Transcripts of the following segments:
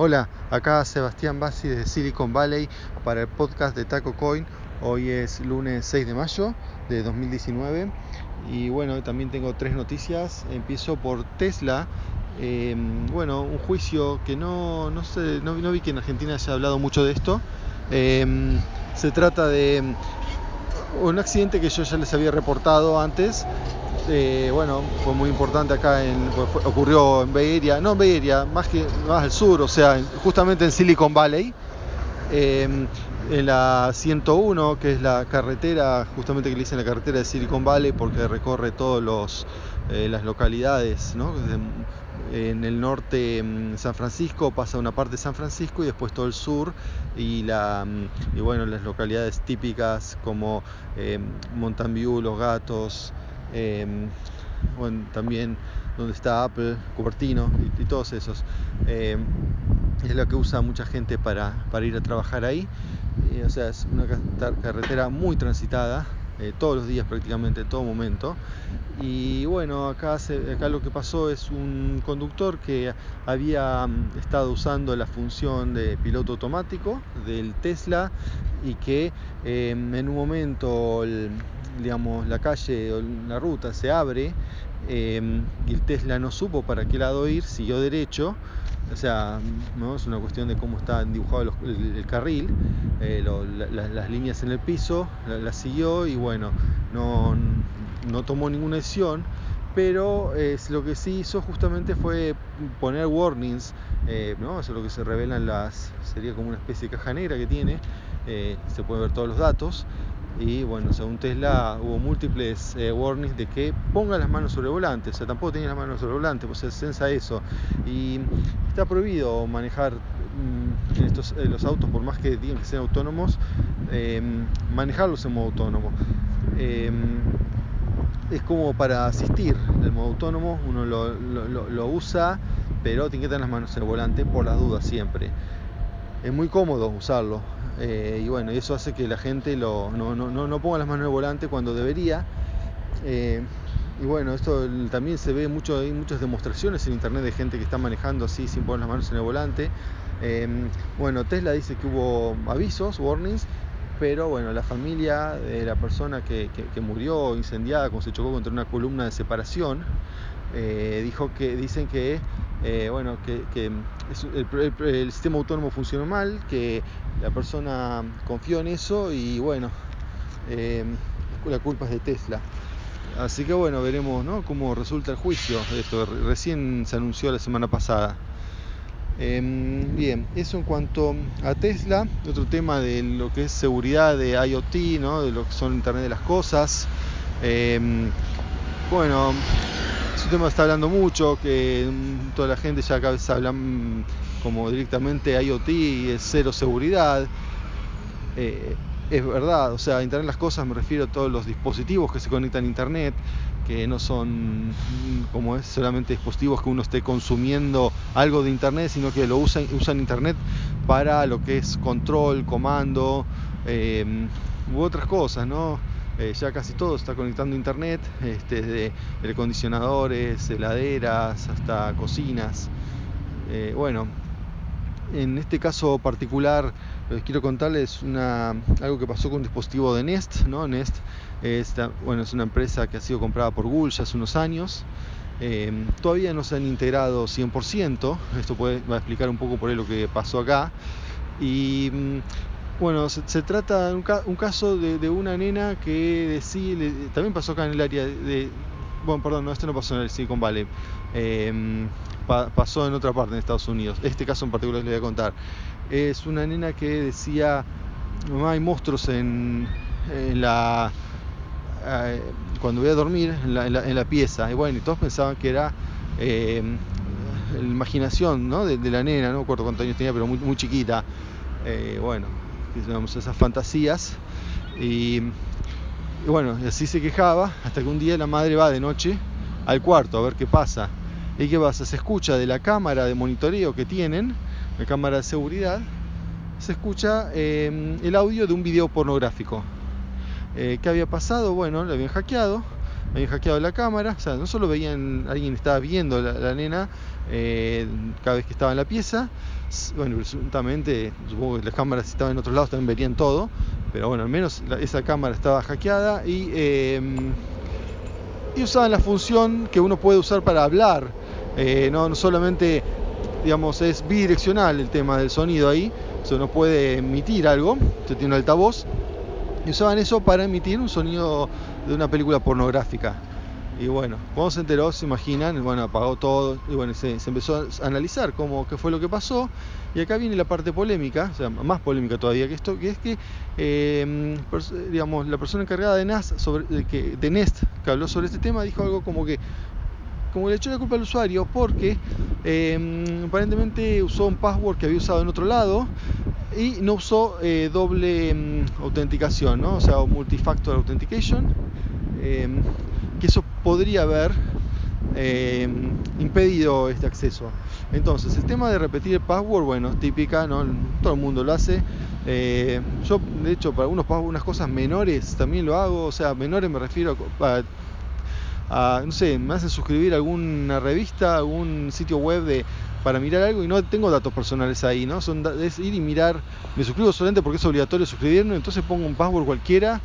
Hola, acá Sebastián Bassi de Silicon Valley para el podcast de Taco Coin. Hoy es lunes 6 de mayo de 2019 y bueno, también tengo tres noticias. Empiezo por Tesla. Em, bueno, un juicio que no, no sé, no, vi que en Argentina se ha hablado mucho de esto. Em, se trata de un accidente que yo ya les había reportado antes eh, bueno, fue muy importante acá, en, ocurrió en Bay no en más, que, más al sur, o sea, justamente en Silicon Valley, em, en la 101, que es la carretera, justamente que le dicen la carretera de Silicon Valley, porque recorre todas eh, las localidades, ¿no? en el norte San Francisco pasa una parte de San Francisco y después todo el sur y la y bueno las localidades típicas como eh, Mountain View, Los Gatos, Em, bueno, también donde está Apple, Cupertino y, todos esos. Em, es lo que usa mucha gente para, ir a trabajar ahí. o sea, es una carretera muy transitada, eh, todos los días prácticamente, en todo momento. Y bueno, acá, acá lo que pasó es un conductor que había mm, estado usando la función de piloto automático del Tesla y que em, en un momento digamos, la calle o la ruta se abre em, y el Tesla no supo para qué lado ir, siguió derecho. O sea, ¿no? es una cuestión de cómo está dibujado el, carril, eh, las líneas en el piso, las siguió y bueno, no, no tomó ninguna decisión pero lo que sí hizo justamente fue poner warnings, eh, ¿no? eso es lo que se revelan las, sería como una especie de caja negra que tiene, eh, se pueden ver todos los datos, y bueno, según Tesla hubo múltiples eh, warnings de que ponga las manos sobre el volante, o sea, tampoco tenía las manos sobre el volante, pues se sensa eso. Y está prohibido manejar mm, estos, eh, los autos, por más que digan que sean autónomos, em, manejarlos en modo autónomo. Es como para asistir el modo autónomo, uno lo, lo usa, pero tiene que tener las manos en el volante por las dudas siempre. Es muy cómodo usarlo, eh, y bueno, eso hace que la gente lo, no, no, ponga las manos en el volante cuando debería. Eh, y bueno, esto también se ve mucho, hay muchas demostraciones en internet de gente que está manejando así sin poner las manos en el volante. Em, bueno, Tesla dice que hubo avisos, warnings, pero bueno, la familia de la persona que, que, murió incendiada, como se chocó contra una columna de separación, eh, dijo que dicen que eh, bueno, que, el, sistema autónomo funcionó mal, que la persona confió en eso y bueno, eh, la culpa es de Tesla. Así que bueno, veremos cómo resulta el juicio esto. Recién se anunció la semana pasada. Em, bien, eso en cuanto a Tesla, otro tema de lo que es seguridad de IoT, ¿no? de lo que son Internet de las Cosas. Em, bueno, tema está hablando mucho, que mm, toda la gente ya cada vez habla mm, como directamente IoT y es cero seguridad. Eh, es verdad, o sea, Internet las cosas me refiero a todos los dispositivos que se conectan a Internet, que no son mm, como es solamente dispositivos que uno esté consumiendo algo de Internet, sino que lo usan, usan Internet para lo que es control, comando eh, u otras cosas, ¿no? Eh, ya casi todo está conectando a internet, este, desde acondicionadores, heladeras, hasta cocinas. Eh, bueno, en este caso particular les quiero contarles una, algo que pasó con un dispositivo de Nest. ¿no? Nest es, bueno, es una empresa que ha sido comprada por Google ya hace unos años. Eh, todavía no se han integrado 100%, esto puede, va a explicar un poco por ahí lo que pasó acá. Y mm, bueno, se, trata de un, caso de, una nena que decía, también pasó acá en el área de, bueno, perdón, no, esto no pasó en el Silicon Valley, em, pasó en otra parte, en Estados Unidos. Este caso en particular les voy a contar. Es una nena que decía, mamá, hay monstruos en, la... Eh, cuando voy a dormir en la, pieza. Y bueno, y todos pensaban que era em, la imaginación ¿no? de, la nena, no recuerdo cuántos años tenía, pero muy, muy chiquita. Eh, bueno, esas fantasías. Y, bueno, así se quejaba hasta que un día la madre va de noche al cuarto a ver qué pasa. ¿Y qué pasa? Se escucha de la cámara de monitoreo que tienen, la cámara de seguridad, se escucha em, el audio de un video pornográfico. Eh, ¿Qué había pasado? Bueno, le habían hackeado, habían hackeado la cámara, o sea, no solo veían, alguien estaba viendo la, la nena eh, cada vez que estaba en la pieza, bueno, presuntamente, supongo que las cámaras estaban en otros lados también verían todo, pero bueno, al menos esa cámara estaba hackeada y, em, y usaban la función que uno puede usar para hablar, eh, no, solamente, digamos, es bidireccional el tema del sonido ahí, o uno puede emitir algo, usted tiene un altavoz, y usaban eso para emitir un sonido de una película pornográfica. Y bueno, cuando se enteró, se imaginan, bueno, apagó todo y bueno, se, empezó a analizar cómo, qué fue lo que pasó. Y acá viene la parte polémica, o sea, más polémica todavía que esto, que es que, em, digamos, la persona encargada de, NAS sobre, de, que, de Nest, que habló sobre este tema, dijo algo como que, como le echó la culpa al usuario porque em, aparentemente usó un password que había usado en otro lado y no usó eh, doble em, autenticación, ¿no? o sea, multifactor authentication que eso podría haber eh, impedido este acceso. Entonces, el tema de repetir el password, bueno, es típica, ¿no? todo el mundo lo hace. Eh, yo, de hecho, para algunos unas cosas menores también lo hago, o sea, menores me refiero a, no sé, me hacen suscribir a alguna revista, algún sitio web de para mirar algo y no tengo datos personales ahí, ¿no? Son, es ir y mirar, me suscribo solamente porque es obligatorio suscribirme, entonces pongo un password cualquiera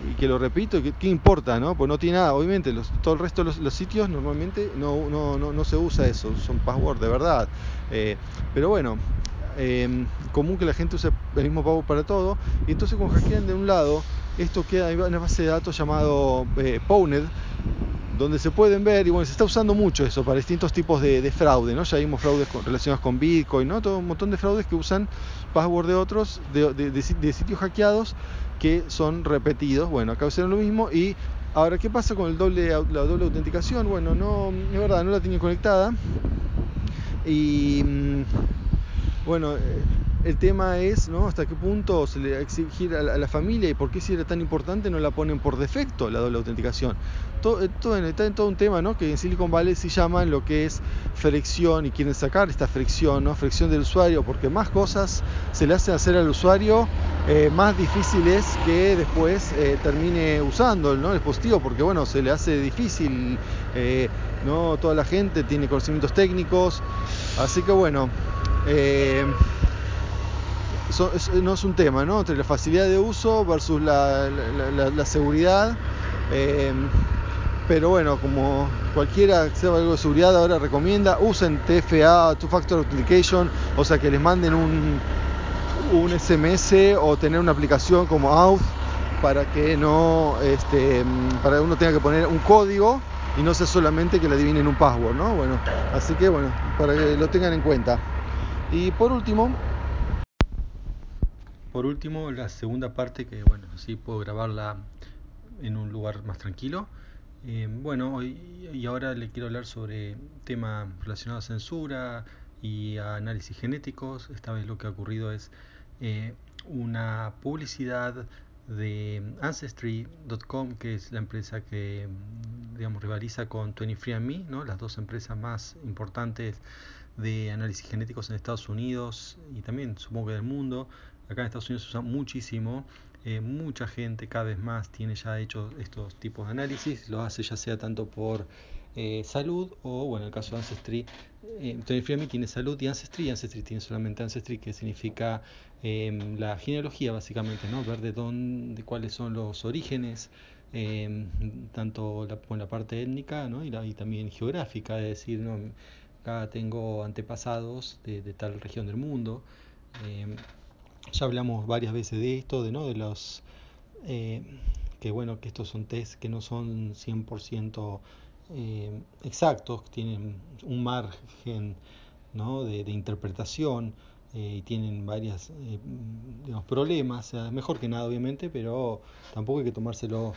y que lo repito, ¿qué, importa? ¿no? Pues no tiene nada, obviamente, los, todo el resto de los, sitios normalmente no, no, no, no, se usa eso, son password de verdad. Eh, pero bueno, eh, común que la gente use el mismo password para todo, y entonces con hackean de un lado, esto queda en una base de datos llamado eh, donde se pueden ver, y bueno, se está usando mucho eso para distintos tipos de, fraude, ¿no? Ya vimos fraudes relacionados con Bitcoin, ¿no? Todo un montón de fraudes que usan password de otros, de, sitios hackeados que son repetidos. Bueno, acá hicieron lo mismo y ahora, ¿qué pasa con el doble, la doble autenticación? Bueno, no, es verdad, no la tienen conectada y mm, bueno, eh, el tema es, ¿no? Hasta qué punto se le exigir a la, familia y por qué si era tan importante no la ponen por defecto la doble autenticación. Eh, todo, está en todo un tema, ¿no? Que en Silicon Valley se llama lo que es fricción y quieren sacar esta fricción, ¿no? Fricción del usuario, porque más cosas se le hacen hacer al usuario, eh, más difícil es que después eh, termine usando ¿no? el dispositivo, porque bueno, se le hace difícil, no toda la gente tiene conocimientos técnicos, así que bueno no es un tema, ¿no? Entre la facilidad de uso versus la, seguridad. Em, pero bueno, como cualquiera que sepa algo de seguridad ahora recomienda, usen TFA, Two Factor Authentication, o sea que les manden un, un SMS o tener una aplicación como Auth para que no, este, para que uno tenga que poner un código y no sea solamente que le adivinen un password, ¿no? Bueno, así que bueno, para que lo tengan en cuenta. Y por último, por último, la segunda parte, que bueno, así puedo grabarla en un lugar más tranquilo. Eh, bueno, hoy, y ahora le quiero hablar sobre temas relacionados a censura y análisis genéticos. Esta vez lo que ha ocurrido es eh, una publicidad de Ancestry.com, que es la empresa que digamos rivaliza con 23andMe, ¿no? las dos empresas más importantes de análisis genéticos en Estados Unidos y también supongo que del mundo. Acá en Estados Unidos se usa muchísimo. Eh, mucha gente cada vez más tiene ya hecho estos tipos de análisis. Lo hace ya sea tanto por eh, salud o, bueno, en el caso de Ancestry, eh, tiene salud y Ancestry. Ancestry tiene solamente Ancestry, que significa em, la genealogía, básicamente, ¿no? Ver de dónde, cuáles son los orígenes. Em, tanto la, la parte étnica ¿no? y, y también geográfica, es decir, ¿no? acá tengo antepasados de, de tal región del mundo. Ya hablamos varias veces de esto, de no de los eh, que bueno que estos son test que no son 100% eh, exactos, tienen un margen ¿no? de, interpretación eh, y tienen varios eh, problemas, mejor que nada obviamente, pero tampoco hay que tomárselo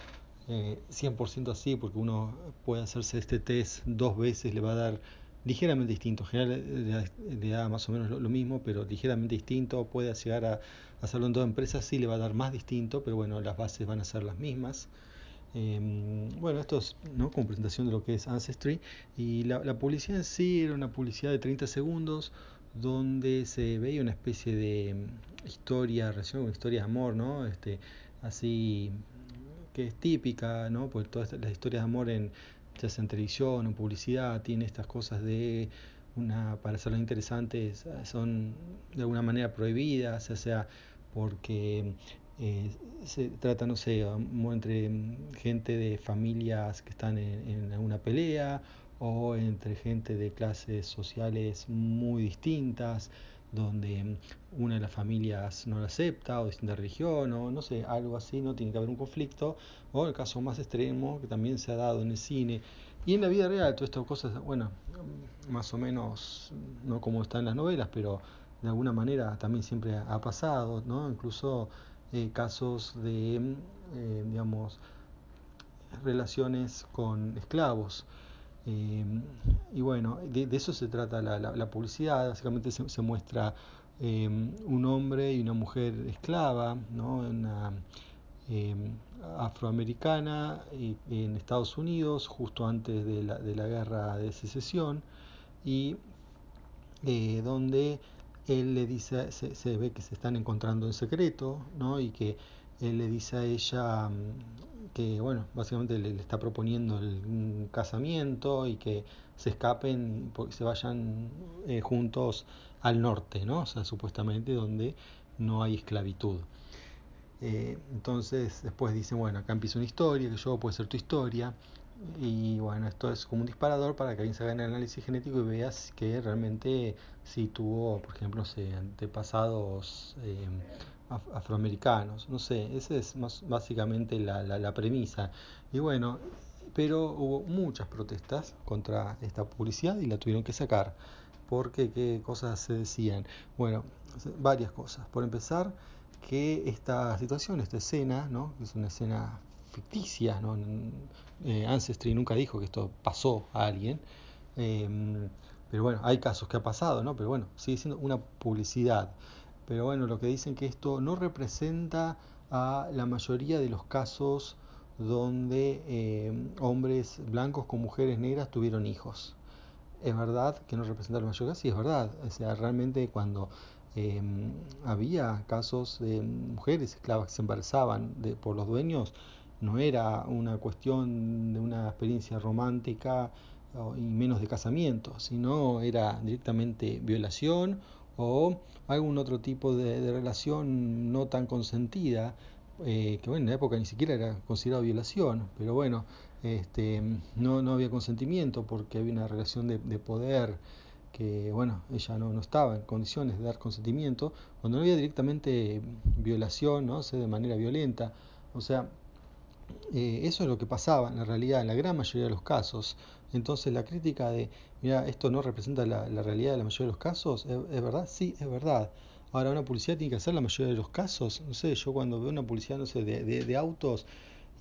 100% así, porque uno puede hacerse este test dos veces, le va a dar ligeramente distinto. En general le, da más o menos lo, mismo, pero ligeramente distinto. Puede llegar a hacerlo en dos empresas, sí le va a dar más distinto, pero bueno, las bases van a ser las mismas. Em, bueno, esto es ¿no? como presentación de lo que es Ancestry. Y la, publicidad en sí era una publicidad de 30 segundos donde se veía una especie de mm, historia, relación con historia de amor, ¿no? Este, así que es típica, ¿no? Pues todas las historias de amor en sea en televisión, en publicidad, tiene estas cosas de una, para hacerlo interesantes son de alguna manera prohibidas, ya sea porque eh, se trata, no sé, entre gente de familias que están en, en alguna pelea o entre gente de clases sociales muy distintas donde una de las familias no la acepta o distinta religión o no sé, algo así, no tiene que haber un conflicto, o el caso más extremo que también se ha dado en el cine y en la vida real, todas estas cosas, bueno, más o menos no como está en las novelas, pero de alguna manera también siempre ha pasado, ¿no? Incluso eh, casos de, eh, digamos, relaciones con esclavos. Eh, y bueno, de, eso se trata la, publicidad, básicamente se, muestra eh, un hombre y una mujer esclava, eh, afroamericana en Estados Unidos, justo antes de la, guerra de secesión, y donde él le dice, se, se, ve que se están encontrando en secreto, ¿no? y que él le dice a ella que, bueno, básicamente le, está proponiendo el, un casamiento y que se escapen, se vayan eh, juntos al norte, ¿no? O sea, supuestamente donde no hay esclavitud. Eh, entonces después dicen, bueno, acá empieza una historia, que yo puede ser tu historia, y bueno, esto es como un disparador para que alguien se haga el análisis genético y veas que realmente si tuvo, por ejemplo, antepasados eh, afroamericanos. No sé, esa es más, básicamente la, la, premisa. Y bueno, pero hubo muchas protestas contra esta publicidad y la tuvieron que sacar. Porque qué cosas se decían. Bueno, varias cosas. Por empezar, que esta situación, esta escena, ¿no? es una escena ficticia, ¿no? Eh, Ancestry nunca dijo que esto pasó a alguien. Em, pero bueno, hay casos que ha pasado, ¿no? Pero bueno, sigue siendo una publicidad. Pero bueno, lo que dicen que esto no representa a la mayoría de los casos donde eh, hombres blancos con mujeres negras tuvieron hijos. Es verdad que no representa a la mayoría, sí es verdad. O sea, realmente cuando eh, había casos de mujeres esclavas que se embarazaban de, por los dueños, no era una cuestión de una experiencia romántica y menos de casamiento, sino era directamente violación o algún otro tipo de, relación no tan consentida, eh, que bueno, en la época ni siquiera era considerado violación, pero bueno, este, no, no había consentimiento porque había una relación de, poder que bueno, ella no, no, estaba en condiciones de dar consentimiento, cuando no había directamente violación, ¿no? sé, de manera violenta, o sea, eh, eso es lo que pasaba en la realidad, en la gran mayoría de los casos. Entonces la crítica de, mira, esto no representa la, realidad de la mayoría de los casos, ¿es, verdad? Sí, es verdad. Ahora, una publicidad tiene que hacer la mayoría de los casos. No sé, yo cuando veo una publicidad, no sé, de, de, autos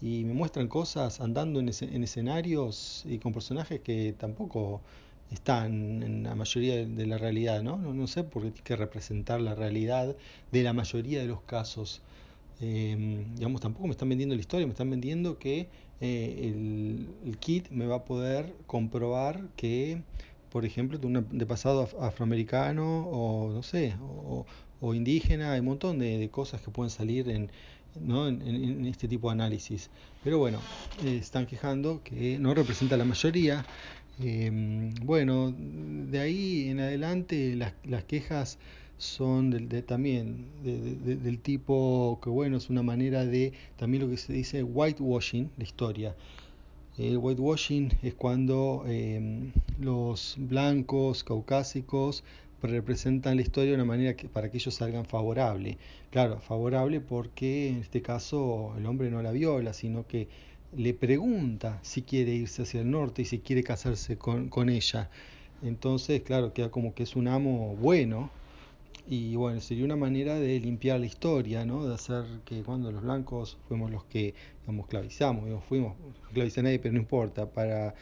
y me muestran cosas andando en, en, escenarios y con personajes que tampoco están en la mayoría de la realidad, ¿no? No, no sé por qué tiene que representar la realidad de la mayoría de los casos. Eh, digamos, tampoco me están vendiendo la historia, me están vendiendo que eh, el, kit me va a poder comprobar que, por ejemplo, de, de pasado afroamericano o no sé, o, indígena, hay un montón de, cosas que pueden salir en, ¿no? en, este tipo de análisis. Pero bueno, eh, están quejando que no representa la mayoría. Eh, bueno, de ahí en adelante las, las quejas son de, también del tipo que bueno es una manera de también lo que se dice whitewashing la historia. El whitewashing es cuando em, los blancos caucásicos representan la historia de una manera que, para que ellos salgan favorable. Claro favorable porque en este caso el hombre no la viola sino que le pregunta si quiere irse hacia el norte y si quiere casarse con, con ella. Entonces claro queda como que es un amo bueno y bueno, sería una manera de limpiar la historia, ¿no? De hacer que cuando los blancos fuimos los que, digamos, clavizamos, digamos, fuimos, no a nadie, pero no importa, para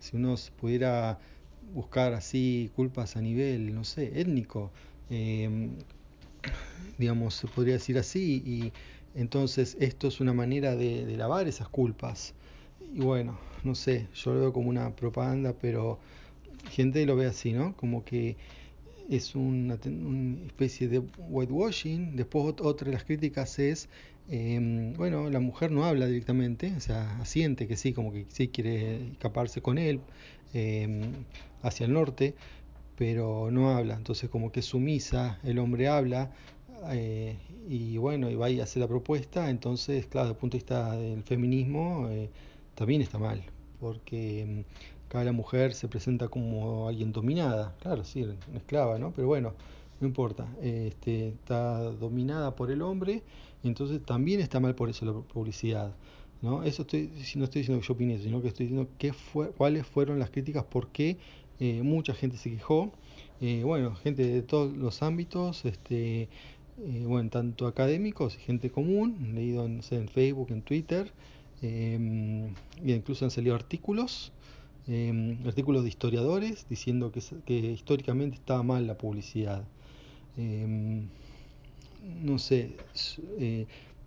si uno pudiera buscar así culpas a nivel, no sé, étnico, eh, digamos, se podría decir así, y entonces esto es una manera de, de lavar esas culpas. Y bueno, no sé, yo lo veo como una propaganda, pero gente lo ve así, ¿no? Como que es una, una, especie de whitewashing. Después otra de las críticas es, eh, bueno, la mujer no habla directamente, o sea, asiente que sí, como que sí quiere escaparse con él eh, hacia el norte, pero no habla, entonces como que sumisa, el hombre habla, eh, y bueno, y va y hace la propuesta, entonces, claro, desde el punto de vista del feminismo, eh, también está mal, porque cada la mujer se presenta como alguien dominada, claro, sí, esclava, ¿no? Pero bueno, no importa, este, está dominada por el hombre, entonces también está mal por eso la publicidad. ¿no? Eso estoy, no estoy diciendo que yo opine sino que estoy diciendo qué fue, cuáles fueron las críticas, por qué eh, mucha gente se quejó. Eh, bueno, gente de todos los ámbitos, este, eh, bueno, tanto académicos y gente común, leído en, Facebook, en Twitter, y incluso han salido artículos, artículos de historiadores diciendo que, que históricamente estaba mal la publicidad. no sé,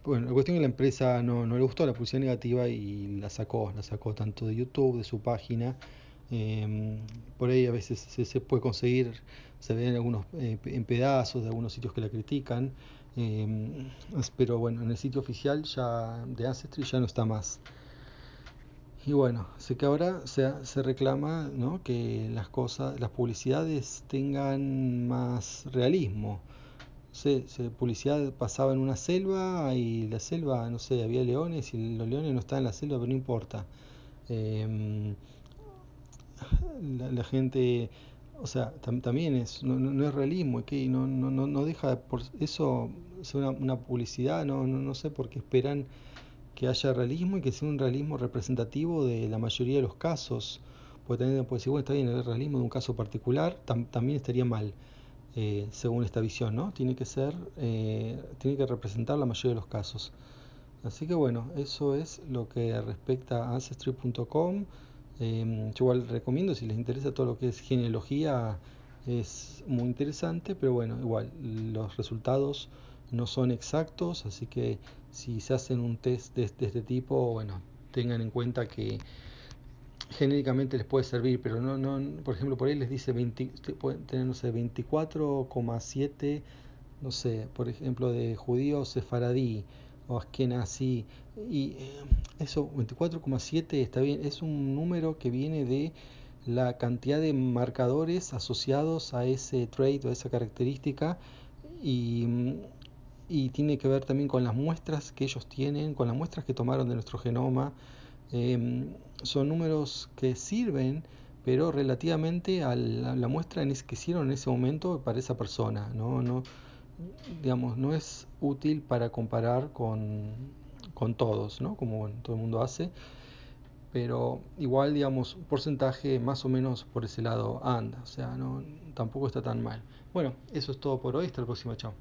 bueno, la cuestión es que la empresa no, le gustó la publicidad negativa y la sacó, la sacó tanto de YouTube, de su página, Em, por ahí a veces se, puede conseguir, se ven algunos eh, en pedazos de algunos sitios que la critican, em, pero bueno, en el sitio oficial ya de Ancestry ya no está más. Y bueno, sé que ahora se, se reclama ¿no? que las cosas, las publicidades tengan más realismo. Se, publicidad pasaba en una selva y la selva, no sé, había leones y los leones no estaban en la selva, pero no importa. Eh, la, gente, o sea, también es, no, no, es realismo, que no, no, no deja por eso ser una, publicidad, no, no, sé por qué esperan que haya realismo y que sea un realismo representativo de la mayoría de los casos. Porque también puede bueno, está bien, el realismo de un caso particular también estaría mal, eh, según esta visión, ¿no? Tiene que ser, eh, tiene que representar la mayoría de los casos. Así que bueno, eso es lo que respecta a Ancestry.com. Em, yo igual recomiendo, si les interesa todo lo que es genealogía, es muy interesante, pero bueno, igual los resultados no son exactos, así que si se hacen un test de, este tipo, bueno, tengan en cuenta que genéricamente les puede servir, pero no, no por ejemplo, por ahí les dice 20, pueden tener, no sé, 24,7, no sé, por ejemplo, de judíos sefaradí o así y eh, eso 24,7 está bien, es un número que viene de la cantidad de marcadores asociados a ese trait o a esa característica y, y, tiene que ver también con las muestras que ellos tienen, con las muestras que tomaron de nuestro genoma. Em, son números que sirven, pero relativamente a la, muestra que hicieron en ese momento para esa persona. No, no, digamos, no es útil para comparar con, con todos, ¿no? Como todo el mundo hace, pero igual, digamos, un porcentaje más o menos por ese lado anda, o sea, no, tampoco está tan mal. Bueno, eso es todo por hoy, hasta la próxima, chao.